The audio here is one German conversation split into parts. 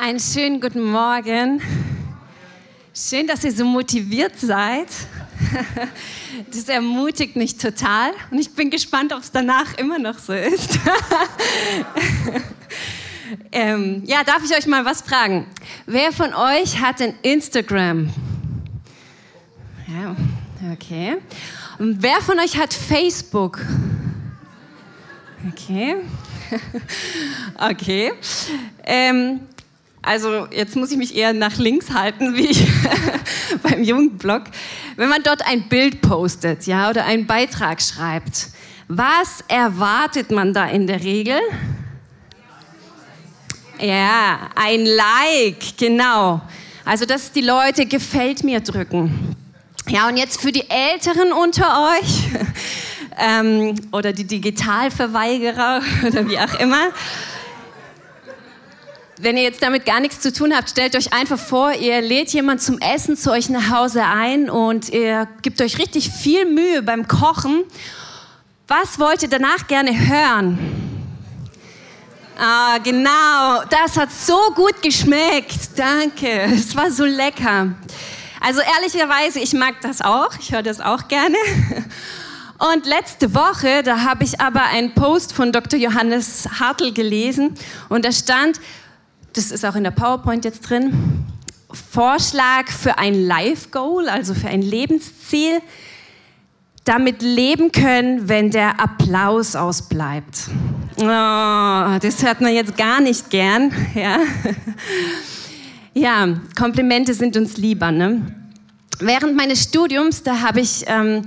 Einen schönen guten Morgen. Schön, dass ihr so motiviert seid. Das ermutigt mich total und ich bin gespannt, ob es danach immer noch so ist. ähm, ja, darf ich euch mal was fragen? Wer von euch hat ein Instagram? Ja, okay. Und wer von euch hat Facebook? Okay. okay. Ähm, also jetzt muss ich mich eher nach links halten, wie ich beim Jugendblog. Wenn man dort ein Bild postet, ja, oder einen Beitrag schreibt, was erwartet man da in der Regel? Ja, ein Like, genau. Also, dass die Leute gefällt mir drücken. Ja, und jetzt für die Älteren unter euch ähm, oder die Digitalverweigerer oder wie auch immer wenn ihr jetzt damit gar nichts zu tun habt, stellt euch einfach vor, ihr lädt jemand zum Essen zu euch nach Hause ein und ihr gebt euch richtig viel Mühe beim Kochen. Was wollt ihr danach gerne hören? Ah, genau, das hat so gut geschmeckt. Danke, es war so lecker. Also ehrlicherweise, ich mag das auch, ich höre das auch gerne. Und letzte Woche, da habe ich aber einen Post von Dr. Johannes Hartl gelesen und da stand, das ist auch in der PowerPoint jetzt drin, Vorschlag für ein Life-Goal, also für ein Lebensziel, damit leben können, wenn der Applaus ausbleibt. Oh, das hört man jetzt gar nicht gern. Ja, ja Komplimente sind uns lieber. Ne? Während meines Studiums, da habe ich ähm,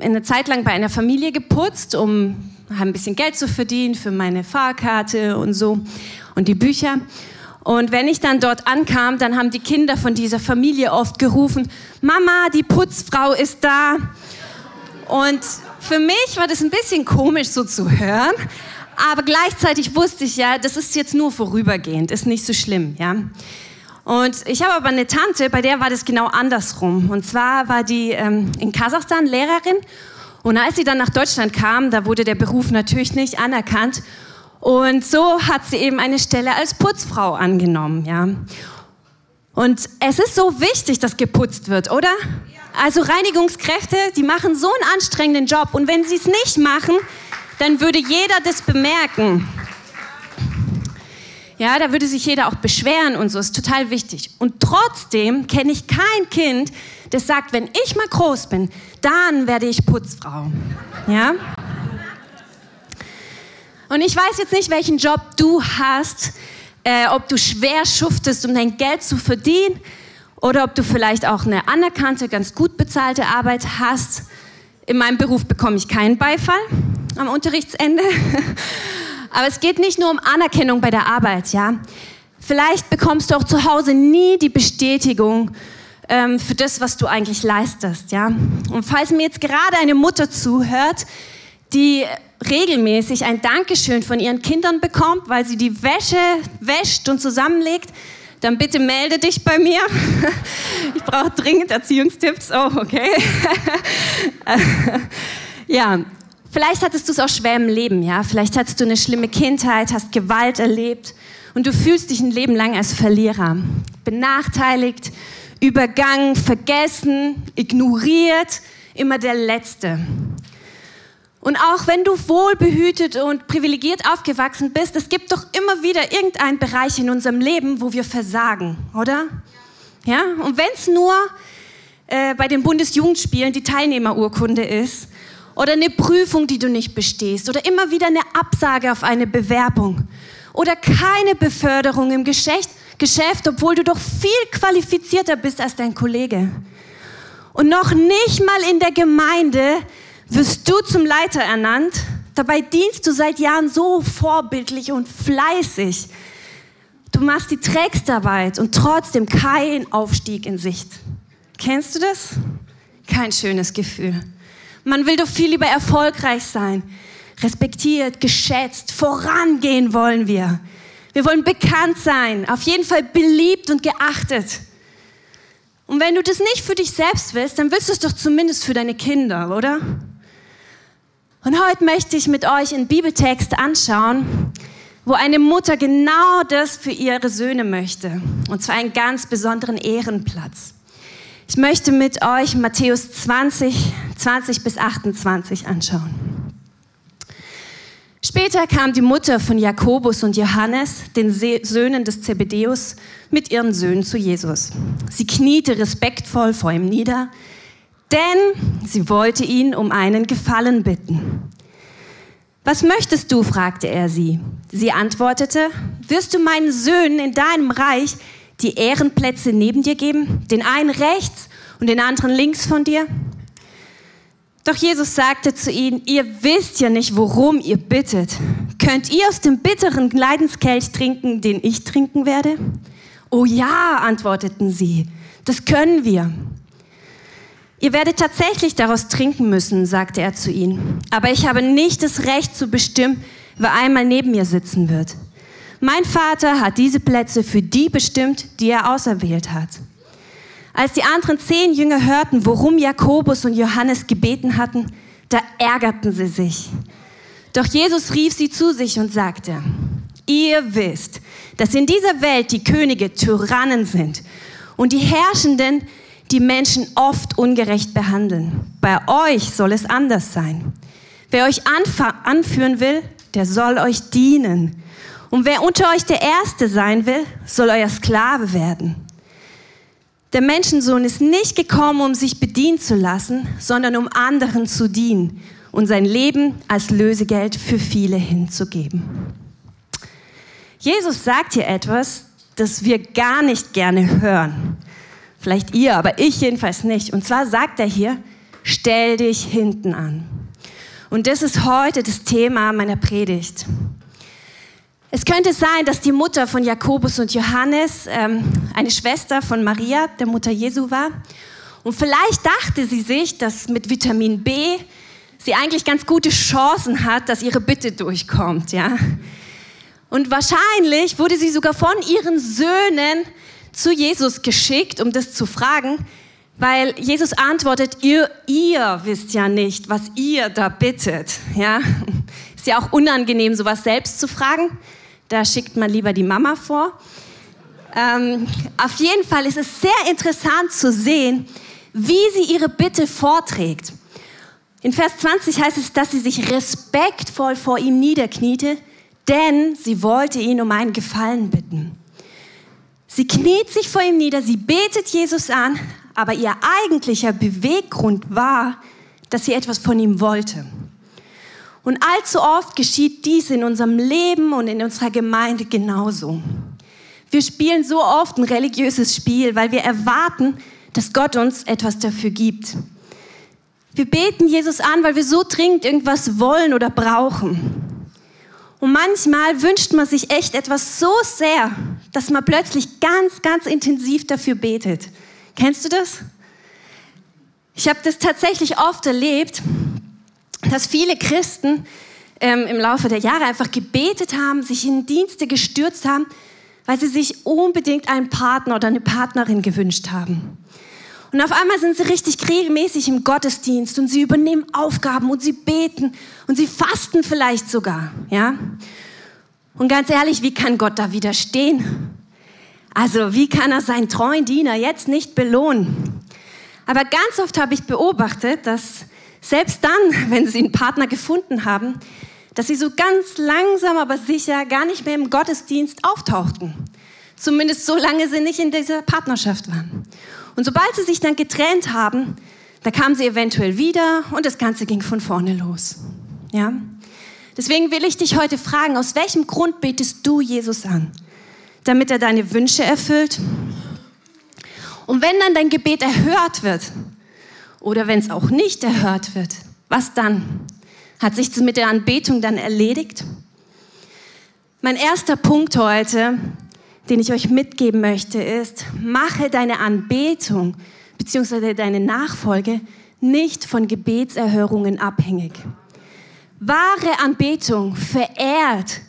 eine Zeit lang bei einer Familie geputzt, um ein bisschen Geld zu verdienen für meine Fahrkarte und so und die Bücher. Und wenn ich dann dort ankam, dann haben die Kinder von dieser Familie oft gerufen, Mama, die Putzfrau ist da. Und für mich war das ein bisschen komisch so zu hören, aber gleichzeitig wusste ich ja, das ist jetzt nur vorübergehend, ist nicht so schlimm, ja. Und ich habe aber eine Tante, bei der war das genau andersrum. Und zwar war die ähm, in Kasachstan Lehrerin. Und als sie dann nach Deutschland kam, da wurde der Beruf natürlich nicht anerkannt. Und so hat sie eben eine Stelle als Putzfrau angenommen, ja. Und es ist so wichtig, dass geputzt wird, oder? Also Reinigungskräfte, die machen so einen anstrengenden Job und wenn sie es nicht machen, dann würde jeder das bemerken. Ja, da würde sich jeder auch beschweren und so, ist total wichtig. Und trotzdem kenne ich kein Kind, das sagt, wenn ich mal groß bin, dann werde ich Putzfrau. Ja? Und ich weiß jetzt nicht, welchen Job du hast, äh, ob du schwer schuftest, um dein Geld zu verdienen, oder ob du vielleicht auch eine anerkannte, ganz gut bezahlte Arbeit hast. In meinem Beruf bekomme ich keinen Beifall am Unterrichtsende. Aber es geht nicht nur um Anerkennung bei der Arbeit, ja. Vielleicht bekommst du auch zu Hause nie die Bestätigung ähm, für das, was du eigentlich leistest, ja. Und falls mir jetzt gerade eine Mutter zuhört, die regelmäßig ein Dankeschön von ihren Kindern bekommt, weil sie die Wäsche wäscht und zusammenlegt, dann bitte melde dich bei mir. Ich brauche dringend Erziehungstipps. Oh, okay. Ja, vielleicht hattest du es auch schwer im Leben, ja. Vielleicht hattest du eine schlimme Kindheit, hast Gewalt erlebt und du fühlst dich ein Leben lang als Verlierer. Benachteiligt, übergangen, vergessen, ignoriert, immer der Letzte. Und auch wenn du wohlbehütet und privilegiert aufgewachsen bist, es gibt doch immer wieder irgendeinen Bereich in unserem Leben, wo wir versagen, oder? Ja? Und wenn es nur äh, bei den Bundesjugendspielen die Teilnehmerurkunde ist oder eine Prüfung, die du nicht bestehst oder immer wieder eine Absage auf eine Bewerbung oder keine Beförderung im Geschäft, Geschäft, obwohl du doch viel qualifizierter bist als dein Kollege. Und noch nicht mal in der Gemeinde wirst du zum Leiter ernannt. Dabei dienst du seit Jahren so vorbildlich und fleißig. Du machst die Trägstarbeit und trotzdem kein Aufstieg in Sicht. Kennst du das? Kein schönes Gefühl. Man will doch viel lieber erfolgreich sein. Respektiert, geschätzt, vorangehen wollen wir. Wir wollen bekannt sein, auf jeden Fall beliebt und geachtet. Und wenn du das nicht für dich selbst willst, dann willst du es doch zumindest für deine Kinder, oder? Und heute möchte ich mit euch einen Bibeltext anschauen, wo eine Mutter genau das für ihre Söhne möchte. Und zwar einen ganz besonderen Ehrenplatz. Ich möchte mit euch Matthäus 20, 20 bis 28 anschauen. Später kam die Mutter von Jakobus und Johannes, den Söhnen des Zebedeus, mit ihren Söhnen zu Jesus. Sie kniete respektvoll vor ihm nieder, denn sie wollte ihn um einen Gefallen bitten. Was möchtest du? fragte er sie. Sie antwortete, wirst du meinen Söhnen in deinem Reich die Ehrenplätze neben dir geben, den einen rechts und den anderen links von dir? Doch Jesus sagte zu ihnen, ihr wisst ja nicht, worum ihr bittet. Könnt ihr aus dem bitteren Leidenskelch trinken, den ich trinken werde? Oh ja, antworteten sie, das können wir. Ihr werdet tatsächlich daraus trinken müssen, sagte er zu ihnen. Aber ich habe nicht das Recht zu bestimmen, wer einmal neben mir sitzen wird. Mein Vater hat diese Plätze für die bestimmt, die er auserwählt hat. Als die anderen zehn Jünger hörten, worum Jakobus und Johannes gebeten hatten, da ärgerten sie sich. Doch Jesus rief sie zu sich und sagte, ihr wisst, dass in dieser Welt die Könige Tyrannen sind und die Herrschenden die Menschen oft ungerecht behandeln. Bei euch soll es anders sein. Wer euch anführen will, der soll euch dienen. Und wer unter euch der Erste sein will, soll euer Sklave werden. Der Menschensohn ist nicht gekommen, um sich bedienen zu lassen, sondern um anderen zu dienen und sein Leben als Lösegeld für viele hinzugeben. Jesus sagt hier etwas, das wir gar nicht gerne hören. Vielleicht ihr, aber ich jedenfalls nicht. Und zwar sagt er hier, stell dich hinten an. Und das ist heute das Thema meiner Predigt. Es könnte sein, dass die Mutter von Jakobus und Johannes ähm, eine Schwester von Maria, der Mutter Jesu war. Und vielleicht dachte sie sich, dass mit Vitamin B sie eigentlich ganz gute Chancen hat, dass ihre Bitte durchkommt, ja. Und wahrscheinlich wurde sie sogar von ihren Söhnen zu Jesus geschickt, um das zu fragen, weil Jesus antwortet, ihr, ihr wisst ja nicht, was ihr da bittet. Ja? Ist ja auch unangenehm, sowas selbst zu fragen. Da schickt man lieber die Mama vor. Ähm, auf jeden Fall ist es sehr interessant zu sehen, wie sie ihre Bitte vorträgt. In Vers 20 heißt es, dass sie sich respektvoll vor ihm niederkniete, denn sie wollte ihn um einen Gefallen bitten. Sie kniet sich vor ihm nieder, sie betet Jesus an, aber ihr eigentlicher Beweggrund war, dass sie etwas von ihm wollte. Und allzu oft geschieht dies in unserem Leben und in unserer Gemeinde genauso. Wir spielen so oft ein religiöses Spiel, weil wir erwarten, dass Gott uns etwas dafür gibt. Wir beten Jesus an, weil wir so dringend irgendwas wollen oder brauchen. Und manchmal wünscht man sich echt etwas so sehr, dass man plötzlich ganz, ganz intensiv dafür betet. Kennst du das? Ich habe das tatsächlich oft erlebt, dass viele Christen ähm, im Laufe der Jahre einfach gebetet haben, sich in Dienste gestürzt haben, weil sie sich unbedingt einen Partner oder eine Partnerin gewünscht haben. Und auf einmal sind sie richtig regelmäßig im Gottesdienst und sie übernehmen Aufgaben und sie beten und sie fasten vielleicht sogar, ja? Und ganz ehrlich, wie kann Gott da widerstehen? Also, wie kann er seinen treuen Diener jetzt nicht belohnen? Aber ganz oft habe ich beobachtet, dass selbst dann, wenn sie einen Partner gefunden haben, dass sie so ganz langsam, aber sicher gar nicht mehr im Gottesdienst auftauchten. Zumindest so lange sie nicht in dieser Partnerschaft waren. Und sobald sie sich dann getrennt haben, da kamen sie eventuell wieder und das Ganze ging von vorne los. Ja? Deswegen will ich dich heute fragen, aus welchem Grund betest du Jesus an? Damit er deine Wünsche erfüllt? Und wenn dann dein Gebet erhört wird, oder wenn es auch nicht erhört wird, was dann? Hat sich mit der Anbetung dann erledigt? Mein erster Punkt heute den ich euch mitgeben möchte, ist, mache deine Anbetung bzw. deine Nachfolge nicht von Gebetserhörungen abhängig. Wahre Anbetung verehrt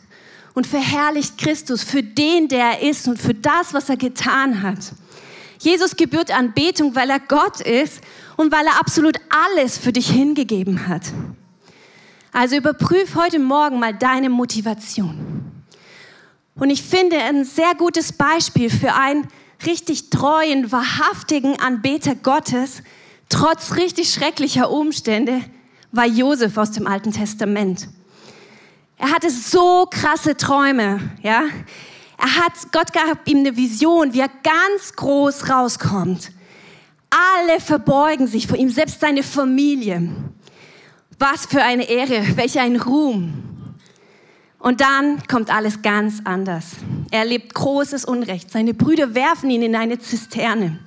und verherrlicht Christus für den, der er ist und für das, was er getan hat. Jesus gebührt Anbetung, weil er Gott ist und weil er absolut alles für dich hingegeben hat. Also überprüf heute Morgen mal deine Motivation. Und ich finde ein sehr gutes Beispiel für einen richtig treuen, wahrhaftigen Anbeter Gottes, trotz richtig schrecklicher Umstände, war Josef aus dem Alten Testament. Er hatte so krasse Träume, ja. Er hat, Gott gab ihm eine Vision, wie er ganz groß rauskommt. Alle verbeugen sich vor ihm, selbst seine Familie. Was für eine Ehre, welch ein Ruhm. Und dann kommt alles ganz anders. Er erlebt großes Unrecht. Seine Brüder werfen ihn in eine Zisterne.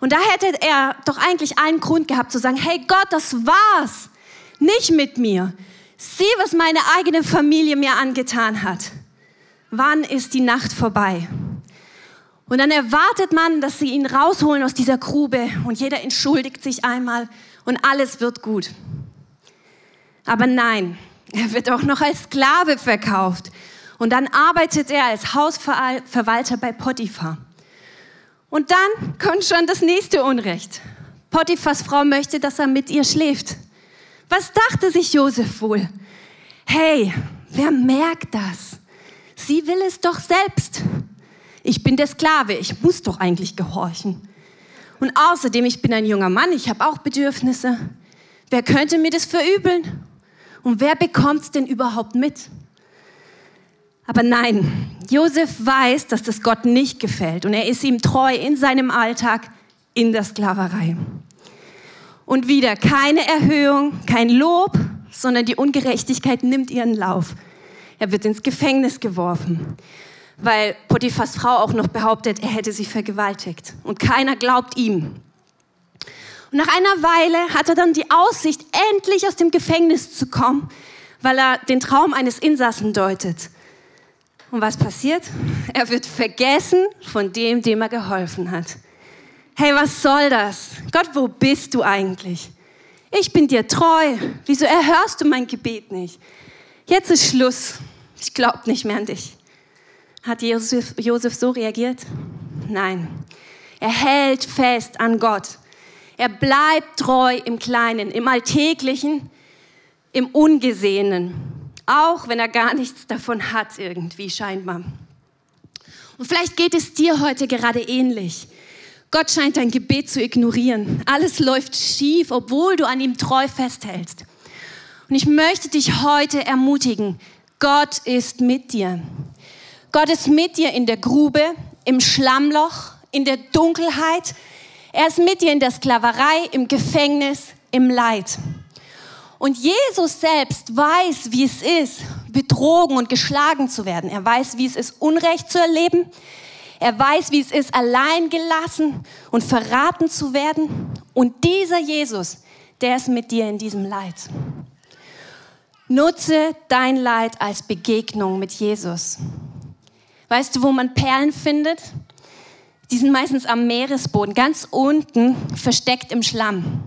Und da hätte er doch eigentlich allen Grund gehabt zu sagen, hey Gott, das war's. Nicht mit mir. Sieh, was meine eigene Familie mir angetan hat. Wann ist die Nacht vorbei? Und dann erwartet man, dass sie ihn rausholen aus dieser Grube und jeder entschuldigt sich einmal und alles wird gut. Aber nein, er wird auch noch als Sklave verkauft. Und dann arbeitet er als Hausverwalter bei Potiphar. Und dann kommt schon das nächste Unrecht. Potiphas Frau möchte, dass er mit ihr schläft. Was dachte sich Josef wohl? Hey, wer merkt das? Sie will es doch selbst. Ich bin der Sklave, ich muss doch eigentlich gehorchen. Und außerdem, ich bin ein junger Mann, ich habe auch Bedürfnisse. Wer könnte mir das verübeln? Und wer bekommt es denn überhaupt mit? Aber nein, Josef weiß, dass das Gott nicht gefällt und er ist ihm treu in seinem Alltag in der Sklaverei. Und wieder keine Erhöhung, kein Lob, sondern die Ungerechtigkeit nimmt ihren Lauf. Er wird ins Gefängnis geworfen, weil Potiphas Frau auch noch behauptet, er hätte sie vergewaltigt. Und keiner glaubt ihm. Und nach einer Weile hat er dann die Aussicht, endlich aus dem Gefängnis zu kommen, weil er den Traum eines Insassen deutet. Und was passiert? Er wird vergessen von dem, dem er geholfen hat. Hey, was soll das? Gott, wo bist du eigentlich? Ich bin dir treu. Wieso erhörst du mein Gebet nicht? Jetzt ist Schluss. Ich glaube nicht mehr an dich. Hat Josef, Josef so reagiert? Nein. Er hält fest an Gott. Er bleibt treu im Kleinen, im Alltäglichen, im Ungesehenen, auch wenn er gar nichts davon hat irgendwie scheinbar. Und vielleicht geht es dir heute gerade ähnlich. Gott scheint dein Gebet zu ignorieren. Alles läuft schief, obwohl du an ihm treu festhältst. Und ich möchte dich heute ermutigen, Gott ist mit dir. Gott ist mit dir in der Grube, im Schlammloch, in der Dunkelheit, er ist mit dir in der Sklaverei, im Gefängnis, im Leid. Und Jesus selbst weiß, wie es ist, betrogen und geschlagen zu werden. Er weiß, wie es ist, Unrecht zu erleben. Er weiß, wie es ist, allein gelassen und verraten zu werden. Und dieser Jesus, der ist mit dir in diesem Leid. Nutze dein Leid als Begegnung mit Jesus. Weißt du, wo man Perlen findet? Die sind meistens am Meeresboden, ganz unten, versteckt im Schlamm.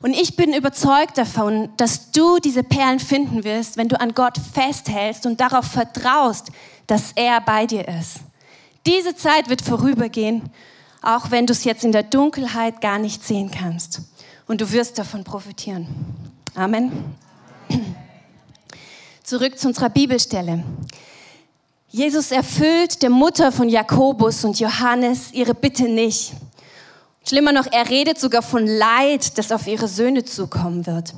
Und ich bin überzeugt davon, dass du diese Perlen finden wirst, wenn du an Gott festhältst und darauf vertraust, dass er bei dir ist. Diese Zeit wird vorübergehen, auch wenn du es jetzt in der Dunkelheit gar nicht sehen kannst. Und du wirst davon profitieren. Amen. Zurück zu unserer Bibelstelle. Jesus erfüllt der Mutter von Jakobus und Johannes ihre Bitte nicht. Schlimmer noch, er redet sogar von Leid, das auf ihre Söhne zukommen wird.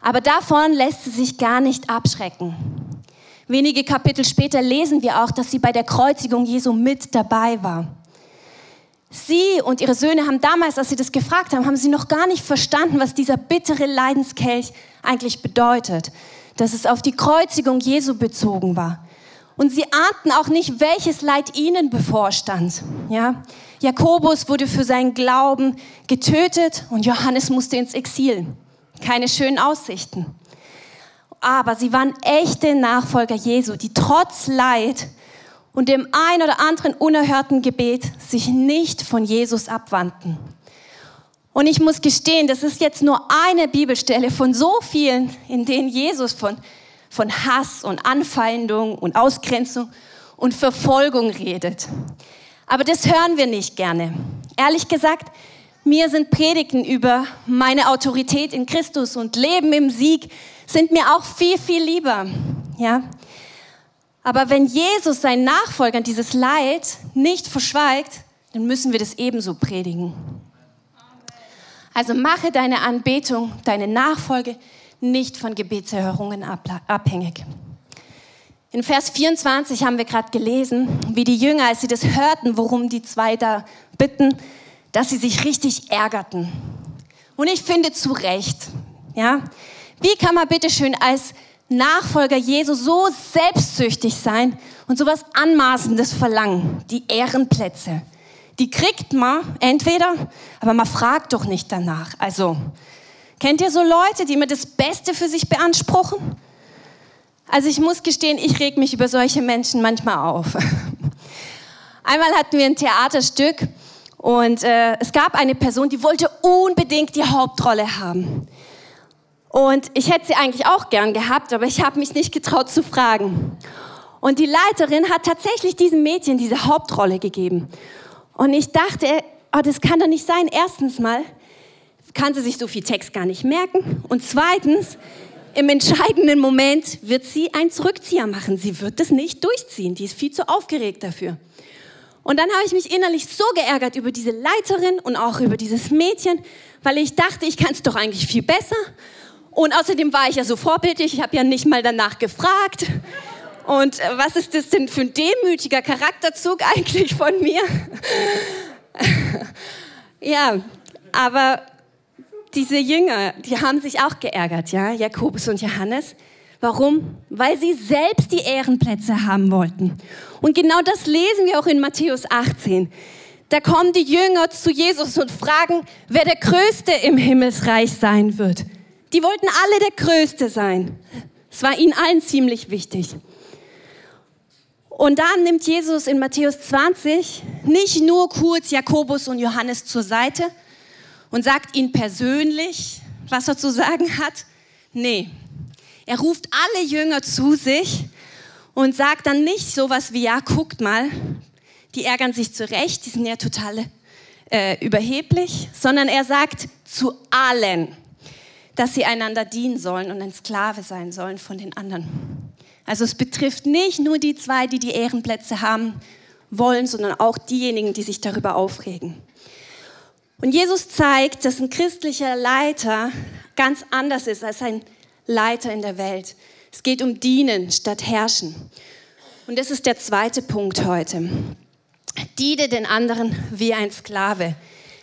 Aber davon lässt sie sich gar nicht abschrecken. Wenige Kapitel später lesen wir auch, dass sie bei der Kreuzigung Jesu mit dabei war. Sie und ihre Söhne haben damals, als sie das gefragt haben, haben sie noch gar nicht verstanden, was dieser bittere Leidenskelch eigentlich bedeutet. Dass es auf die Kreuzigung Jesu bezogen war. Und sie ahnten auch nicht, welches Leid ihnen bevorstand. Ja? Jakobus wurde für seinen Glauben getötet und Johannes musste ins Exil. Keine schönen Aussichten. Aber sie waren echte Nachfolger Jesu, die trotz Leid und dem ein oder anderen unerhörten Gebet sich nicht von Jesus abwandten. Und ich muss gestehen, das ist jetzt nur eine Bibelstelle von so vielen, in denen Jesus von von Hass und Anfeindung und Ausgrenzung und Verfolgung redet. Aber das hören wir nicht gerne. Ehrlich gesagt, mir sind Predigten über meine Autorität in Christus und Leben im Sieg sind mir auch viel, viel lieber. Ja? Aber wenn Jesus seinen Nachfolgern dieses Leid nicht verschweigt, dann müssen wir das ebenso predigen. Also mache deine Anbetung, deine Nachfolge nicht von Gebetserhörungen abhängig. In Vers 24 haben wir gerade gelesen, wie die Jünger, als sie das hörten, worum die zwei da bitten, dass sie sich richtig ärgerten. Und ich finde zu Recht, ja. Wie kann man bitte schön als Nachfolger Jesu so selbstsüchtig sein und sowas Anmaßendes verlangen? Die Ehrenplätze. Die kriegt man entweder, aber man fragt doch nicht danach. Also, kennt ihr so Leute, die immer das Beste für sich beanspruchen? Also ich muss gestehen, ich reg mich über solche Menschen manchmal auf. Einmal hatten wir ein Theaterstück und äh, es gab eine Person, die wollte unbedingt die Hauptrolle haben. Und ich hätte sie eigentlich auch gern gehabt, aber ich habe mich nicht getraut zu fragen. Und die Leiterin hat tatsächlich diesem Mädchen diese Hauptrolle gegeben. Und ich dachte, oh, das kann doch nicht sein. Erstens mal kann sie sich so viel Text gar nicht merken. Und zweitens, im entscheidenden Moment wird sie einen Zurückzieher machen. Sie wird das nicht durchziehen. Die ist viel zu aufgeregt dafür. Und dann habe ich mich innerlich so geärgert über diese Leiterin und auch über dieses Mädchen, weil ich dachte, ich kann es doch eigentlich viel besser. Und außerdem war ich ja so vorbildlich, ich habe ja nicht mal danach gefragt. Und äh, was ist das denn für ein demütiger Charakterzug eigentlich von mir? ja, aber diese Jünger, die haben sich auch geärgert, ja, Jakobus und Johannes. Warum? Weil sie selbst die Ehrenplätze haben wollten. Und genau das lesen wir auch in Matthäus 18. Da kommen die Jünger zu Jesus und fragen, wer der Größte im Himmelsreich sein wird. Die wollten alle der Größte sein. Es war ihnen allen ziemlich wichtig. Und dann nimmt Jesus in Matthäus 20 nicht nur kurz Jakobus und Johannes zur Seite, und sagt ihnen persönlich, was er zu sagen hat? Nee. Er ruft alle Jünger zu sich und sagt dann nicht sowas wie, ja, guckt mal, die ärgern sich zurecht, die sind ja total äh, überheblich, sondern er sagt zu allen, dass sie einander dienen sollen und ein Sklave sein sollen von den anderen. Also es betrifft nicht nur die zwei, die die Ehrenplätze haben wollen, sondern auch diejenigen, die sich darüber aufregen. Und Jesus zeigt, dass ein christlicher Leiter ganz anders ist als ein Leiter in der Welt. Es geht um Dienen statt Herrschen. Und das ist der zweite Punkt heute. Diene den anderen wie ein Sklave.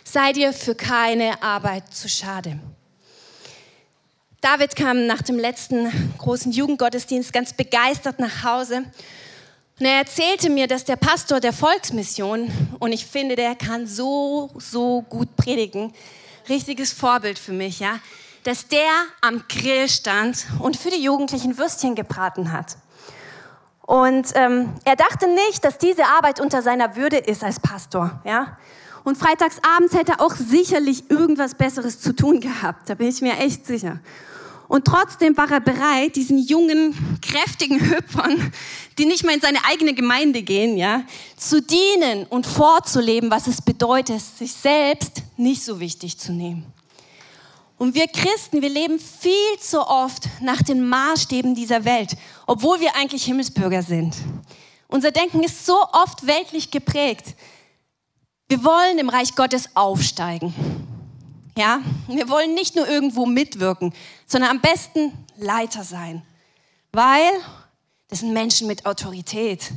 Sei dir für keine Arbeit zu schade. David kam nach dem letzten großen Jugendgottesdienst ganz begeistert nach Hause und er erzählte mir, dass der Pastor der Volksmission, und ich finde, der kann so, so gut predigen, richtiges Vorbild für mich, ja, dass der am Grill stand und für die Jugendlichen Würstchen gebraten hat. Und ähm, er dachte nicht, dass diese Arbeit unter seiner Würde ist als Pastor, ja. Und freitagsabends hätte er auch sicherlich irgendwas Besseres zu tun gehabt, da bin ich mir echt sicher. Und trotzdem war er bereit, diesen jungen, kräftigen Hüpfern, die nicht mal in seine eigene Gemeinde gehen, ja, zu dienen und vorzuleben, was es bedeutet, sich selbst nicht so wichtig zu nehmen. Und wir Christen, wir leben viel zu oft nach den Maßstäben dieser Welt, obwohl wir eigentlich Himmelsbürger sind. Unser Denken ist so oft weltlich geprägt. Wir wollen im Reich Gottes aufsteigen. Ja, wir wollen nicht nur irgendwo mitwirken, sondern am besten Leiter sein, weil das sind Menschen mit Autorität.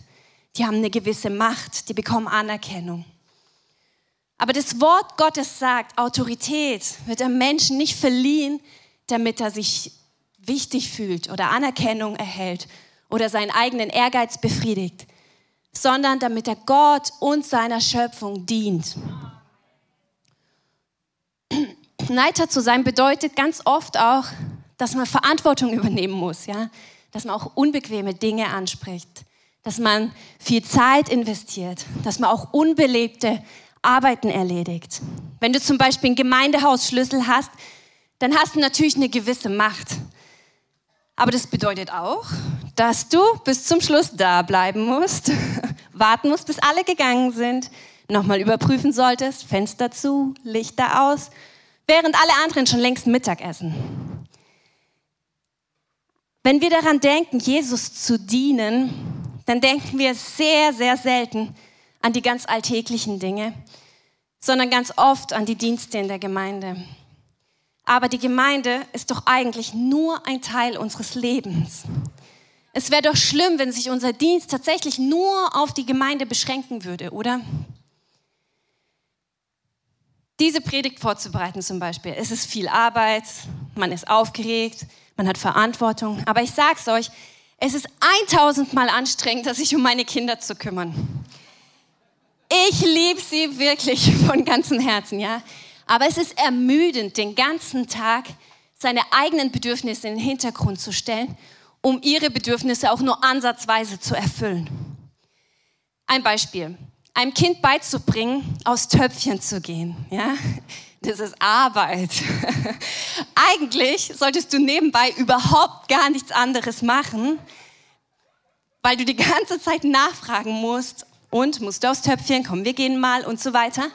Die haben eine gewisse Macht, die bekommen Anerkennung. Aber das Wort Gottes sagt, Autorität wird einem Menschen nicht verliehen, damit er sich wichtig fühlt oder Anerkennung erhält oder seinen eigenen Ehrgeiz befriedigt, sondern damit er Gott und seiner Schöpfung dient. Leiter zu sein bedeutet ganz oft auch, dass man Verantwortung übernehmen muss, ja? Dass man auch unbequeme Dinge anspricht, dass man viel Zeit investiert, dass man auch unbelebte Arbeiten erledigt. Wenn du zum Beispiel einen Gemeindehausschlüssel hast, dann hast du natürlich eine gewisse Macht. Aber das bedeutet auch, dass du bis zum Schluss da bleiben musst, warten musst, bis alle gegangen sind, nochmal überprüfen solltest, Fenster zu, Lichter aus während alle anderen schon längst Mittag essen. Wenn wir daran denken, Jesus zu dienen, dann denken wir sehr, sehr selten an die ganz alltäglichen Dinge, sondern ganz oft an die Dienste in der Gemeinde. Aber die Gemeinde ist doch eigentlich nur ein Teil unseres Lebens. Es wäre doch schlimm, wenn sich unser Dienst tatsächlich nur auf die Gemeinde beschränken würde, oder? Diese Predigt vorzubereiten zum Beispiel, es ist viel Arbeit, man ist aufgeregt, man hat Verantwortung. Aber ich sage es euch, es ist 1000 Mal anstrengender, sich um meine Kinder zu kümmern. Ich liebe sie wirklich von ganzem Herzen, ja. Aber es ist ermüdend, den ganzen Tag seine eigenen Bedürfnisse in den Hintergrund zu stellen, um ihre Bedürfnisse auch nur ansatzweise zu erfüllen. Ein Beispiel. Einem Kind beizubringen, aus Töpfchen zu gehen, ja. Das ist Arbeit. Eigentlich solltest du nebenbei überhaupt gar nichts anderes machen, weil du die ganze Zeit nachfragen musst und musst du aufs Töpfchen kommen, wir gehen mal und so weiter.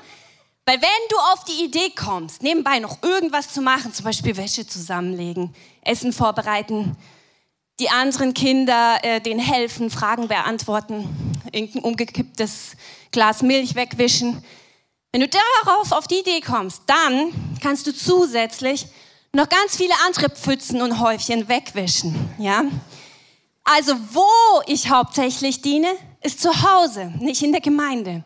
Weil wenn du auf die Idee kommst, nebenbei noch irgendwas zu machen, zum Beispiel Wäsche zusammenlegen, Essen vorbereiten, die anderen Kinder äh, denen helfen, Fragen beantworten, irgendein umgekipptes Glas Milch wegwischen. Wenn du darauf auf die Idee kommst, dann kannst du zusätzlich noch ganz viele andere Pfützen und Häufchen wegwischen, ja? Also wo ich hauptsächlich diene, ist zu Hause, nicht in der Gemeinde.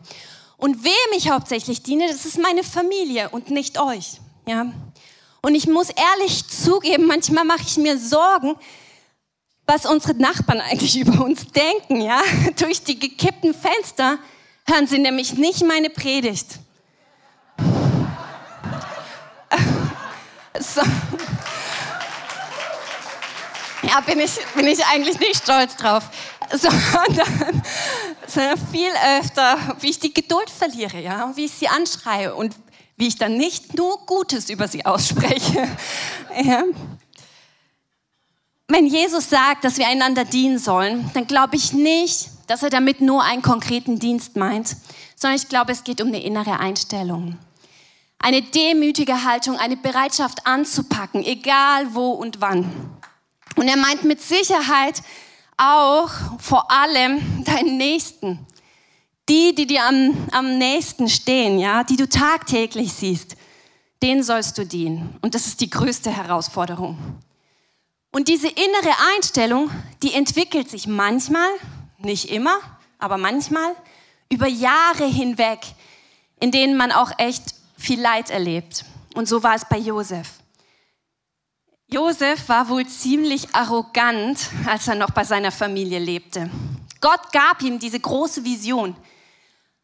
Und wem ich hauptsächlich diene, das ist meine Familie und nicht euch. Ja? Und ich muss ehrlich zugeben, manchmal mache ich mir Sorgen, was unsere Nachbarn eigentlich über uns denken. Ja? Durch die gekippten Fenster hören sie nämlich nicht meine Predigt. So. Ja, bin ich, bin ich eigentlich nicht stolz drauf, sondern, sondern viel öfter, wie ich die Geduld verliere, ja, wie ich sie anschreie und wie ich dann nicht nur Gutes über sie ausspreche. Ja. Wenn Jesus sagt, dass wir einander dienen sollen, dann glaube ich nicht, dass er damit nur einen konkreten Dienst meint, sondern ich glaube, es geht um eine innere Einstellung. Eine demütige Haltung, eine Bereitschaft anzupacken, egal wo und wann. Und er meint mit Sicherheit auch vor allem deinen Nächsten. Die, die dir am, am nächsten stehen, ja, die du tagtäglich siehst, denen sollst du dienen. Und das ist die größte Herausforderung. Und diese innere Einstellung, die entwickelt sich manchmal, nicht immer, aber manchmal, über Jahre hinweg, in denen man auch echt viel Leid erlebt. Und so war es bei Josef. Josef war wohl ziemlich arrogant, als er noch bei seiner Familie lebte. Gott gab ihm diese große Vision.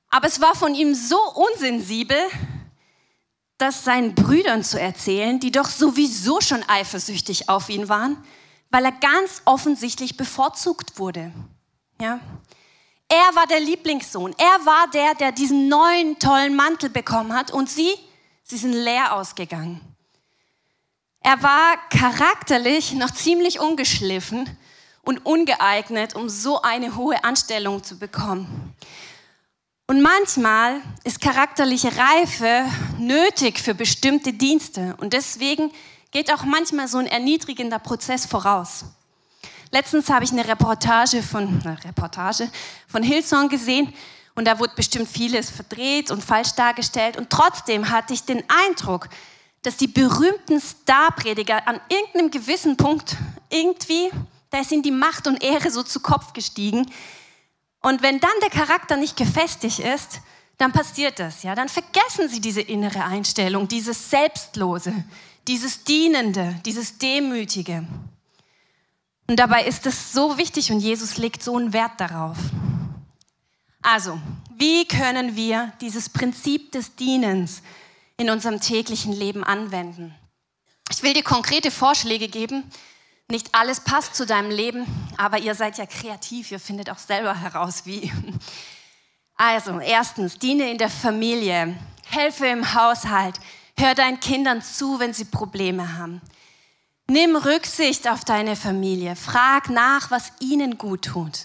Aber es war von ihm so unsensibel, das seinen Brüdern zu erzählen, die doch sowieso schon eifersüchtig auf ihn waren, weil er ganz offensichtlich bevorzugt wurde. Ja? Er war der Lieblingssohn. Er war der, der diesen neuen tollen Mantel bekommen hat und sie, sie sind leer ausgegangen. Er war charakterlich noch ziemlich ungeschliffen und ungeeignet, um so eine hohe Anstellung zu bekommen. Und manchmal ist charakterliche Reife nötig für bestimmte Dienste und deswegen geht auch manchmal so ein erniedrigender Prozess voraus. Letztens habe ich eine Reportage von, eine Reportage von Hillsong gesehen und da wurde bestimmt vieles verdreht und falsch dargestellt und trotzdem hatte ich den Eindruck, dass die berühmten Starprediger an irgendeinem gewissen Punkt irgendwie, da ist ihnen die Macht und Ehre so zu Kopf gestiegen. Und wenn dann der Charakter nicht gefestigt ist, dann passiert das, ja. Dann vergessen sie diese innere Einstellung, dieses Selbstlose, dieses Dienende, dieses Demütige. Und dabei ist es so wichtig und Jesus legt so einen Wert darauf. Also, wie können wir dieses Prinzip des Dienens in unserem täglichen Leben anwenden. Ich will dir konkrete Vorschläge geben. Nicht alles passt zu deinem Leben, aber ihr seid ja kreativ, ihr findet auch selber heraus, wie. Also, erstens, diene in der Familie, helfe im Haushalt, hör deinen Kindern zu, wenn sie Probleme haben. Nimm Rücksicht auf deine Familie, frag nach, was ihnen gut tut.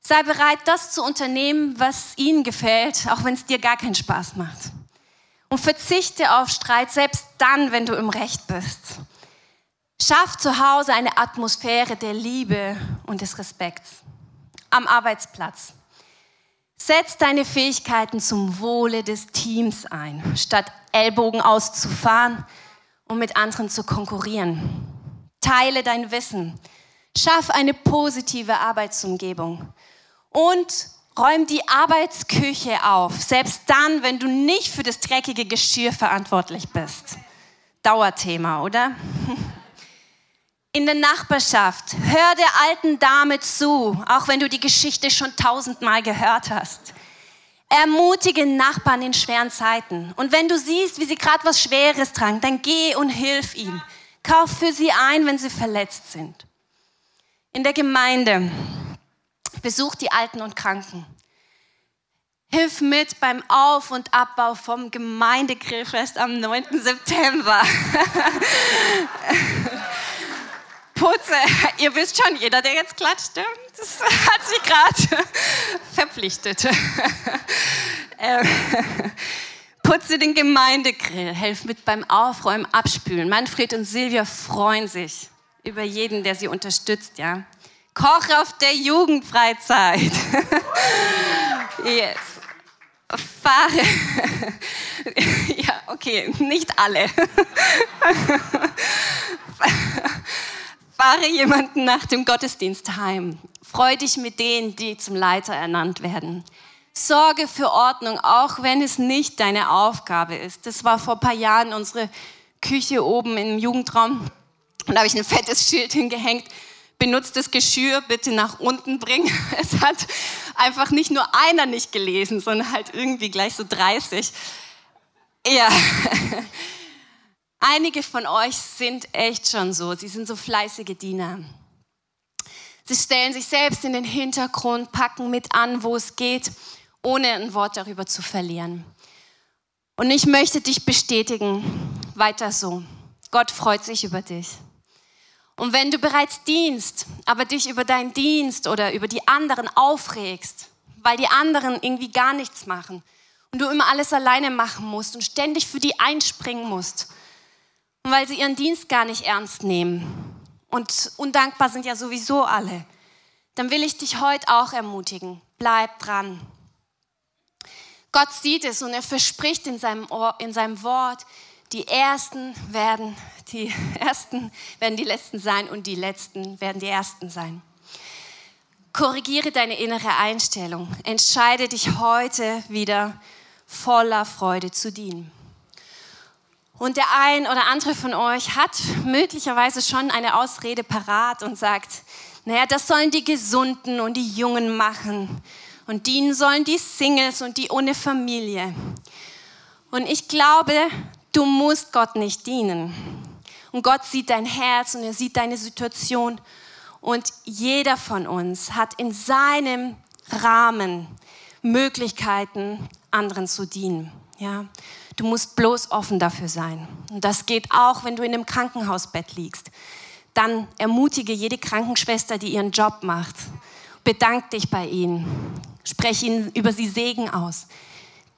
Sei bereit, das zu unternehmen, was ihnen gefällt, auch wenn es dir gar keinen Spaß macht. Und verzichte auf Streit, selbst dann, wenn du im Recht bist. Schaff zu Hause eine Atmosphäre der Liebe und des Respekts. am Arbeitsplatz. Setz deine Fähigkeiten zum Wohle des Teams ein, statt Ellbogen auszufahren und mit anderen zu konkurrieren. Teile dein Wissen. Schaff eine positive Arbeitsumgebung. Und räum die Arbeitsküche auf, selbst dann, wenn du nicht für das dreckige Geschirr verantwortlich bist. Dauerthema, oder? In der Nachbarschaft, hör der alten Dame zu, auch wenn du die Geschichte schon tausendmal gehört hast. Ermutige Nachbarn in schweren Zeiten. Und wenn du siehst, wie sie gerade was Schweres tragen, dann geh und hilf ihnen. Kauf für sie ein, wenn sie verletzt sind. In der Gemeinde, besuch die Alten und Kranken. Hilf mit beim Auf- und Abbau vom Gemeindegrillfest am 9. September. Putze, ihr wisst schon, jeder, der jetzt klatscht, das hat sich gerade verpflichtet. Ähm, putze den Gemeindegrill, helf mit beim Aufräumen, Abspülen. Manfred und Silvia freuen sich über jeden, der sie unterstützt, ja. Koch auf der Jugendfreizeit. yes. Fahre. ja, okay, nicht alle. Fahre jemanden nach dem Gottesdienst heim. Freu dich mit denen, die zum Leiter ernannt werden. Sorge für Ordnung, auch wenn es nicht deine Aufgabe ist. Das war vor ein paar Jahren unsere Küche oben im Jugendraum. Und da habe ich ein fettes Schild hingehängt benutztes Geschirr bitte nach unten bringen. Es hat einfach nicht nur einer nicht gelesen, sondern halt irgendwie gleich so 30. Ja. Einige von euch sind echt schon so. Sie sind so fleißige Diener. Sie stellen sich selbst in den Hintergrund, packen mit an, wo es geht, ohne ein Wort darüber zu verlieren. Und ich möchte dich bestätigen, weiter so. Gott freut sich über dich. Und wenn du bereits dienst, aber dich über deinen Dienst oder über die anderen aufregst, weil die anderen irgendwie gar nichts machen und du immer alles alleine machen musst und ständig für die einspringen musst und weil sie ihren Dienst gar nicht ernst nehmen und undankbar sind ja sowieso alle, dann will ich dich heute auch ermutigen, bleib dran. Gott sieht es und er verspricht in seinem, Ohr, in seinem Wort, die Ersten werden die Ersten werden die Letzten sein und die Letzten werden die Ersten sein. Korrigiere deine innere Einstellung. Entscheide dich heute wieder voller Freude zu dienen. Und der ein oder andere von euch hat möglicherweise schon eine Ausrede parat und sagt, naja, das sollen die Gesunden und die Jungen machen. Und dienen sollen die Singles und die ohne Familie. Und ich glaube, du musst Gott nicht dienen. Und Gott sieht dein Herz und er sieht deine Situation. Und jeder von uns hat in seinem Rahmen Möglichkeiten, anderen zu dienen. Ja? Du musst bloß offen dafür sein. Und das geht auch, wenn du in einem Krankenhausbett liegst. Dann ermutige jede Krankenschwester, die ihren Job macht. Bedank dich bei ihnen. Spreche ihnen über sie Segen aus.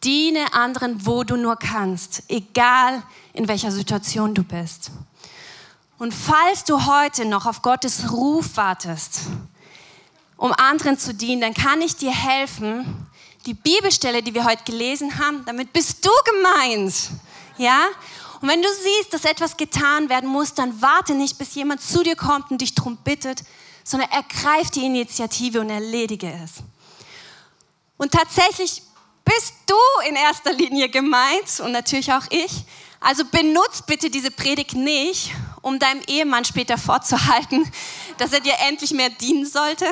Diene anderen, wo du nur kannst, egal in welcher Situation du bist. Und falls du heute noch auf Gottes Ruf wartest, um anderen zu dienen, dann kann ich dir helfen. Die Bibelstelle, die wir heute gelesen haben, damit bist du gemeint. Ja? Und wenn du siehst, dass etwas getan werden muss, dann warte nicht, bis jemand zu dir kommt und dich darum bittet, sondern ergreif die Initiative und erledige es. Und tatsächlich bist du in erster Linie gemeint und natürlich auch ich. Also benutzt bitte diese Predigt nicht, um deinem Ehemann später vorzuhalten, dass er dir endlich mehr dienen sollte.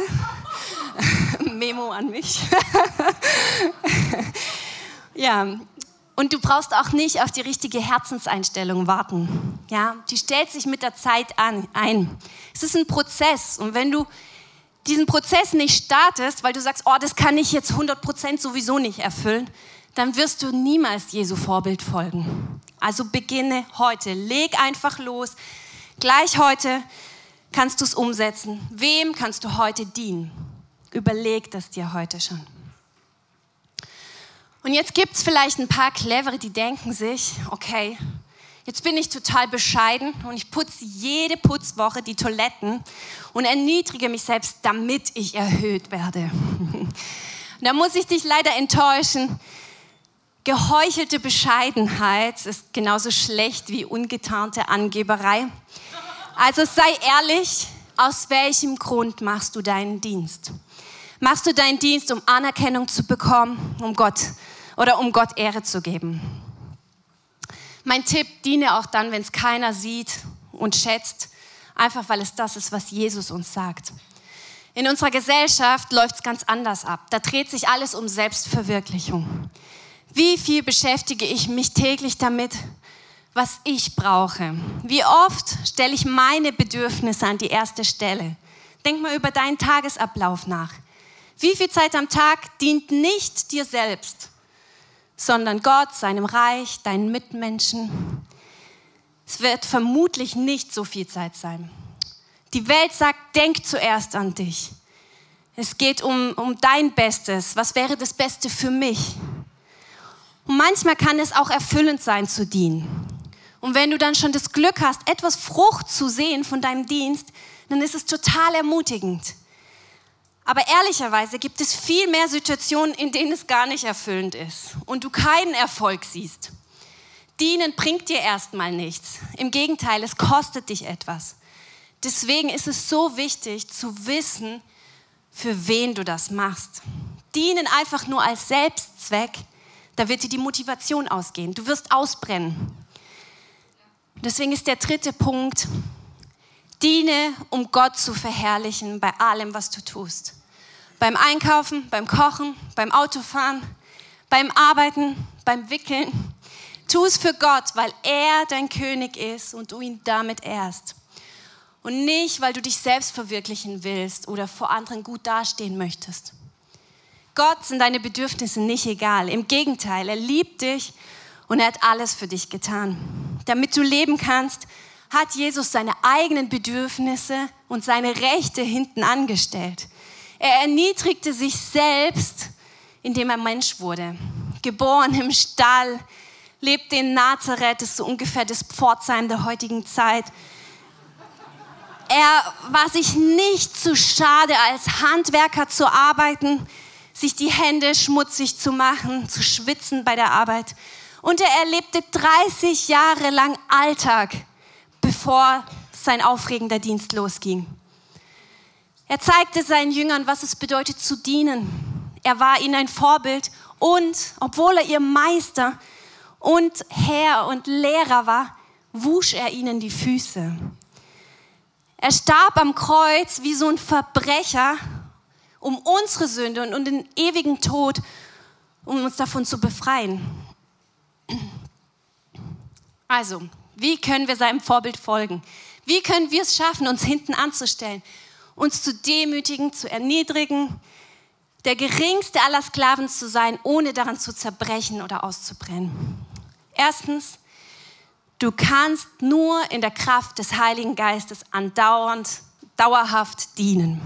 Memo an mich. ja, und du brauchst auch nicht auf die richtige Herzenseinstellung warten. Ja, die stellt sich mit der Zeit an, ein. Es ist ein Prozess und wenn du diesen Prozess nicht startest, weil du sagst, oh, das kann ich jetzt 100% sowieso nicht erfüllen, dann wirst du niemals Jesu Vorbild folgen. Also beginne heute, leg einfach los. Gleich heute kannst du es umsetzen. Wem kannst du heute dienen? Überleg das dir heute schon. Und jetzt gibt es vielleicht ein paar Clevere, die denken sich, okay, Jetzt bin ich total bescheiden und ich putze jede Putzwoche die Toiletten und erniedrige mich selbst, damit ich erhöht werde. da muss ich dich leider enttäuschen. Geheuchelte Bescheidenheit ist genauso schlecht wie ungetarnte Angeberei. Also sei ehrlich, aus welchem Grund machst du deinen Dienst? Machst du deinen Dienst, um Anerkennung zu bekommen, um Gott oder um Gott Ehre zu geben? Mein Tipp, diene auch dann, wenn es keiner sieht und schätzt, einfach weil es das ist, was Jesus uns sagt. In unserer Gesellschaft läuft es ganz anders ab. Da dreht sich alles um Selbstverwirklichung. Wie viel beschäftige ich mich täglich damit, was ich brauche? Wie oft stelle ich meine Bedürfnisse an die erste Stelle? Denk mal über deinen Tagesablauf nach. Wie viel Zeit am Tag dient nicht dir selbst, sondern Gott, seinem Reich, deinen Mitmenschen. Es wird vermutlich nicht so viel Zeit sein. Die Welt sagt, denk zuerst an dich. Es geht um, um dein Bestes. Was wäre das Beste für mich? Und manchmal kann es auch erfüllend sein zu dienen. Und wenn du dann schon das Glück hast, etwas Frucht zu sehen von deinem Dienst, dann ist es total ermutigend. Aber ehrlicherweise gibt es viel mehr Situationen, in denen es gar nicht erfüllend ist und du keinen Erfolg siehst. Dienen bringt dir erstmal nichts. Im Gegenteil, es kostet dich etwas. Deswegen ist es so wichtig zu wissen, für wen du das machst. Dienen einfach nur als Selbstzweck, da wird dir die Motivation ausgehen. Du wirst ausbrennen. Deswegen ist der dritte Punkt, diene, um Gott zu verherrlichen bei allem, was du tust beim Einkaufen, beim Kochen, beim Autofahren, beim Arbeiten, beim Wickeln. Tu es für Gott, weil er dein König ist und du ihn damit ehrst. Und nicht, weil du dich selbst verwirklichen willst oder vor anderen gut dastehen möchtest. Gott sind deine Bedürfnisse nicht egal. Im Gegenteil, er liebt dich und er hat alles für dich getan. Damit du leben kannst, hat Jesus seine eigenen Bedürfnisse und seine Rechte hinten angestellt. Er erniedrigte sich selbst, indem er Mensch wurde. Geboren im Stall, lebte in Nazareth, das ist so ungefähr das Pforzheim der heutigen Zeit. Er war sich nicht zu schade, als Handwerker zu arbeiten, sich die Hände schmutzig zu machen, zu schwitzen bei der Arbeit. Und er erlebte 30 Jahre lang Alltag, bevor sein aufregender Dienst losging. Er zeigte seinen Jüngern, was es bedeutet zu dienen. Er war ihnen ein Vorbild und, obwohl er ihr Meister und Herr und Lehrer war, wusch er ihnen die Füße. Er starb am Kreuz wie so ein Verbrecher um unsere Sünde und den ewigen Tod, um uns davon zu befreien. Also, wie können wir seinem Vorbild folgen? Wie können wir es schaffen, uns hinten anzustellen? uns zu demütigen, zu erniedrigen, der geringste aller Sklaven zu sein, ohne daran zu zerbrechen oder auszubrennen. Erstens, du kannst nur in der Kraft des Heiligen Geistes andauernd, dauerhaft dienen.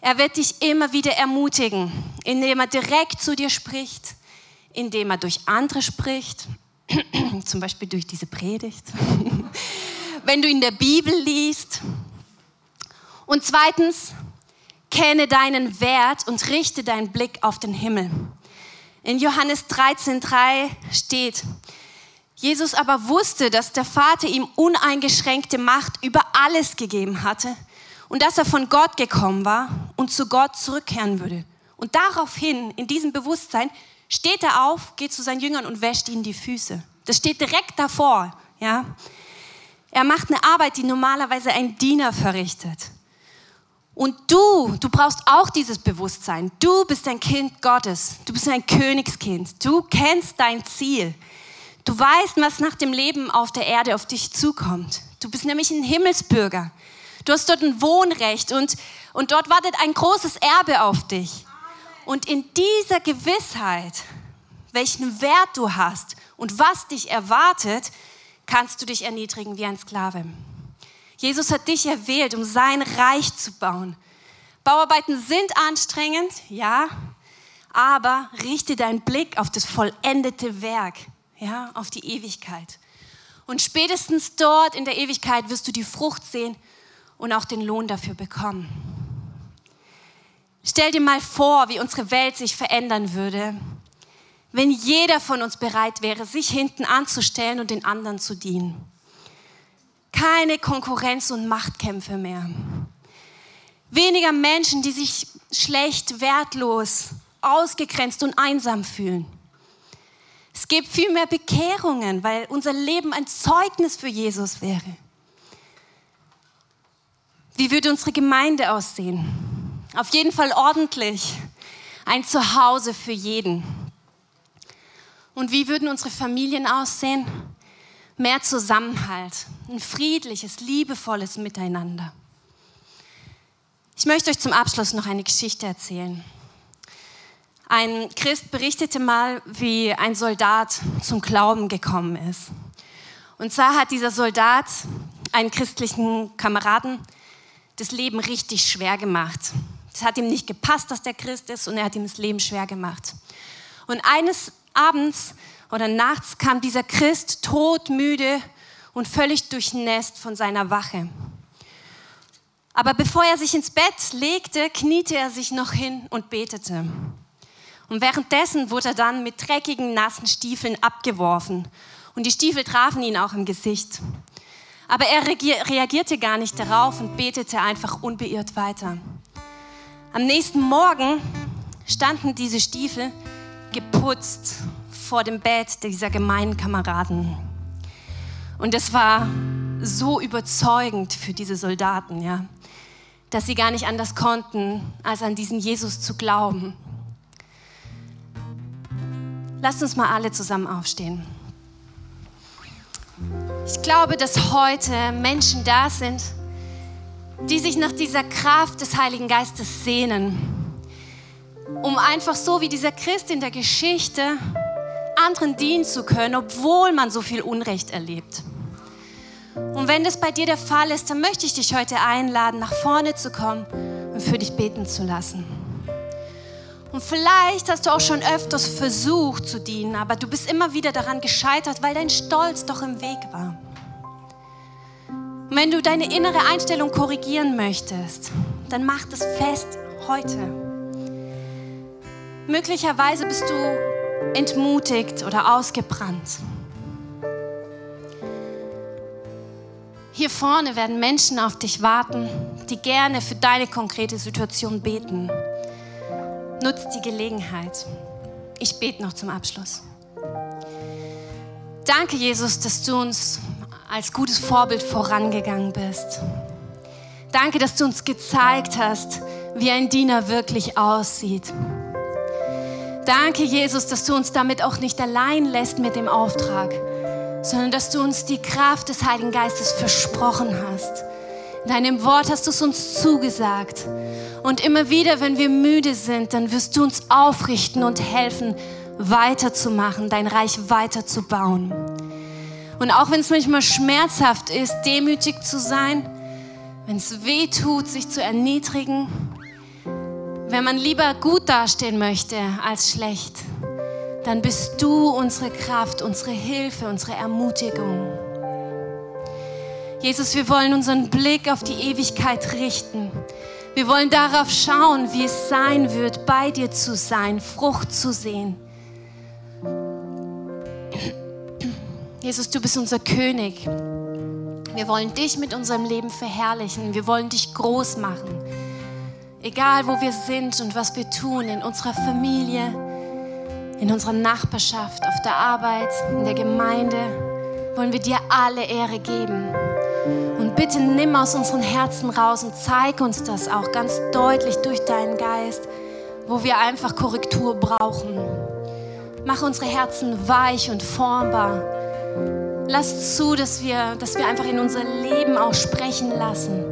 Er wird dich immer wieder ermutigen, indem er direkt zu dir spricht, indem er durch andere spricht, zum Beispiel durch diese Predigt, wenn du in der Bibel liest, und zweitens, kenne deinen Wert und richte deinen Blick auf den Himmel. In Johannes 13.3 steht, Jesus aber wusste, dass der Vater ihm uneingeschränkte Macht über alles gegeben hatte und dass er von Gott gekommen war und zu Gott zurückkehren würde. Und daraufhin, in diesem Bewusstsein, steht er auf, geht zu seinen Jüngern und wäscht ihnen die Füße. Das steht direkt davor. Ja? Er macht eine Arbeit, die normalerweise ein Diener verrichtet. Und du, du brauchst auch dieses Bewusstsein. Du bist ein Kind Gottes. Du bist ein Königskind. Du kennst dein Ziel. Du weißt, was nach dem Leben auf der Erde auf dich zukommt. Du bist nämlich ein Himmelsbürger. Du hast dort ein Wohnrecht und, und dort wartet ein großes Erbe auf dich. Und in dieser Gewissheit, welchen Wert du hast und was dich erwartet, kannst du dich erniedrigen wie ein Sklave. Jesus hat dich erwählt, um sein Reich zu bauen. Bauarbeiten sind anstrengend, ja, aber richte deinen Blick auf das vollendete Werk, ja, auf die Ewigkeit. Und spätestens dort in der Ewigkeit wirst du die Frucht sehen und auch den Lohn dafür bekommen. Stell dir mal vor, wie unsere Welt sich verändern würde, wenn jeder von uns bereit wäre, sich hinten anzustellen und den anderen zu dienen. Keine Konkurrenz und Machtkämpfe mehr. Weniger Menschen, die sich schlecht, wertlos, ausgegrenzt und einsam fühlen. Es gibt viel mehr Bekehrungen, weil unser Leben ein Zeugnis für Jesus wäre. Wie würde unsere Gemeinde aussehen? Auf jeden Fall ordentlich. Ein Zuhause für jeden. Und wie würden unsere Familien aussehen? Mehr Zusammenhalt, ein friedliches, liebevolles Miteinander. Ich möchte euch zum Abschluss noch eine Geschichte erzählen. Ein Christ berichtete mal, wie ein Soldat zum Glauben gekommen ist. Und zwar hat dieser Soldat einen christlichen Kameraden das Leben richtig schwer gemacht. Es hat ihm nicht gepasst, dass der Christ ist und er hat ihm das Leben schwer gemacht. Und eines Abends oder nachts kam dieser Christ todmüde und völlig durchnässt von seiner Wache. Aber bevor er sich ins Bett legte, kniete er sich noch hin und betete. Und währenddessen wurde er dann mit dreckigen, nassen Stiefeln abgeworfen. Und die Stiefel trafen ihn auch im Gesicht. Aber er reagierte gar nicht darauf und betete einfach unbeirrt weiter. Am nächsten Morgen standen diese Stiefel geputzt vor dem Bett dieser gemeinen Kameraden. Und es war so überzeugend für diese Soldaten, ja, dass sie gar nicht anders konnten, als an diesen Jesus zu glauben. Lasst uns mal alle zusammen aufstehen. Ich glaube, dass heute Menschen da sind, die sich nach dieser Kraft des Heiligen Geistes sehnen, um einfach so wie dieser Christ in der Geschichte anderen dienen zu können, obwohl man so viel Unrecht erlebt. Und wenn das bei dir der Fall ist, dann möchte ich dich heute einladen, nach vorne zu kommen und für dich beten zu lassen. Und vielleicht hast du auch schon öfters versucht zu dienen, aber du bist immer wieder daran gescheitert, weil dein Stolz doch im Weg war. Und wenn du deine innere Einstellung korrigieren möchtest, dann mach das fest heute. Möglicherweise bist du entmutigt oder ausgebrannt. Hier vorne werden Menschen auf dich warten, die gerne für deine konkrete Situation beten. Nutzt die Gelegenheit. Ich bete noch zum Abschluss. Danke, Jesus, dass du uns als gutes Vorbild vorangegangen bist. Danke, dass du uns gezeigt hast, wie ein Diener wirklich aussieht. Danke, Jesus, dass du uns damit auch nicht allein lässt mit dem Auftrag, sondern dass du uns die Kraft des Heiligen Geistes versprochen hast. In deinem Wort hast du es uns zugesagt. Und immer wieder, wenn wir müde sind, dann wirst du uns aufrichten und helfen, weiterzumachen, dein Reich weiterzubauen. Und auch wenn es manchmal schmerzhaft ist, demütig zu sein, wenn es weh tut, sich zu erniedrigen, wenn man lieber gut dastehen möchte als schlecht, dann bist du unsere Kraft, unsere Hilfe, unsere Ermutigung. Jesus, wir wollen unseren Blick auf die Ewigkeit richten. Wir wollen darauf schauen, wie es sein wird, bei dir zu sein, Frucht zu sehen. Jesus, du bist unser König. Wir wollen dich mit unserem Leben verherrlichen. Wir wollen dich groß machen. Egal, wo wir sind und was wir tun, in unserer Familie, in unserer Nachbarschaft, auf der Arbeit, in der Gemeinde, wollen wir dir alle Ehre geben. Und bitte nimm aus unseren Herzen raus und zeig uns das auch ganz deutlich durch deinen Geist, wo wir einfach Korrektur brauchen. Mach unsere Herzen weich und formbar Lass zu, dass wir, dass wir einfach in unser Leben auch sprechen lassen.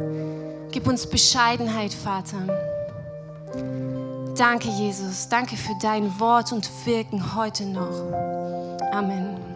Gib uns Bescheidenheit, Vater. Danke, Jesus. Danke für dein Wort und Wirken heute noch. Amen.